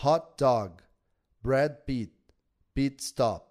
hot dog, Brad Pitt, pit stop.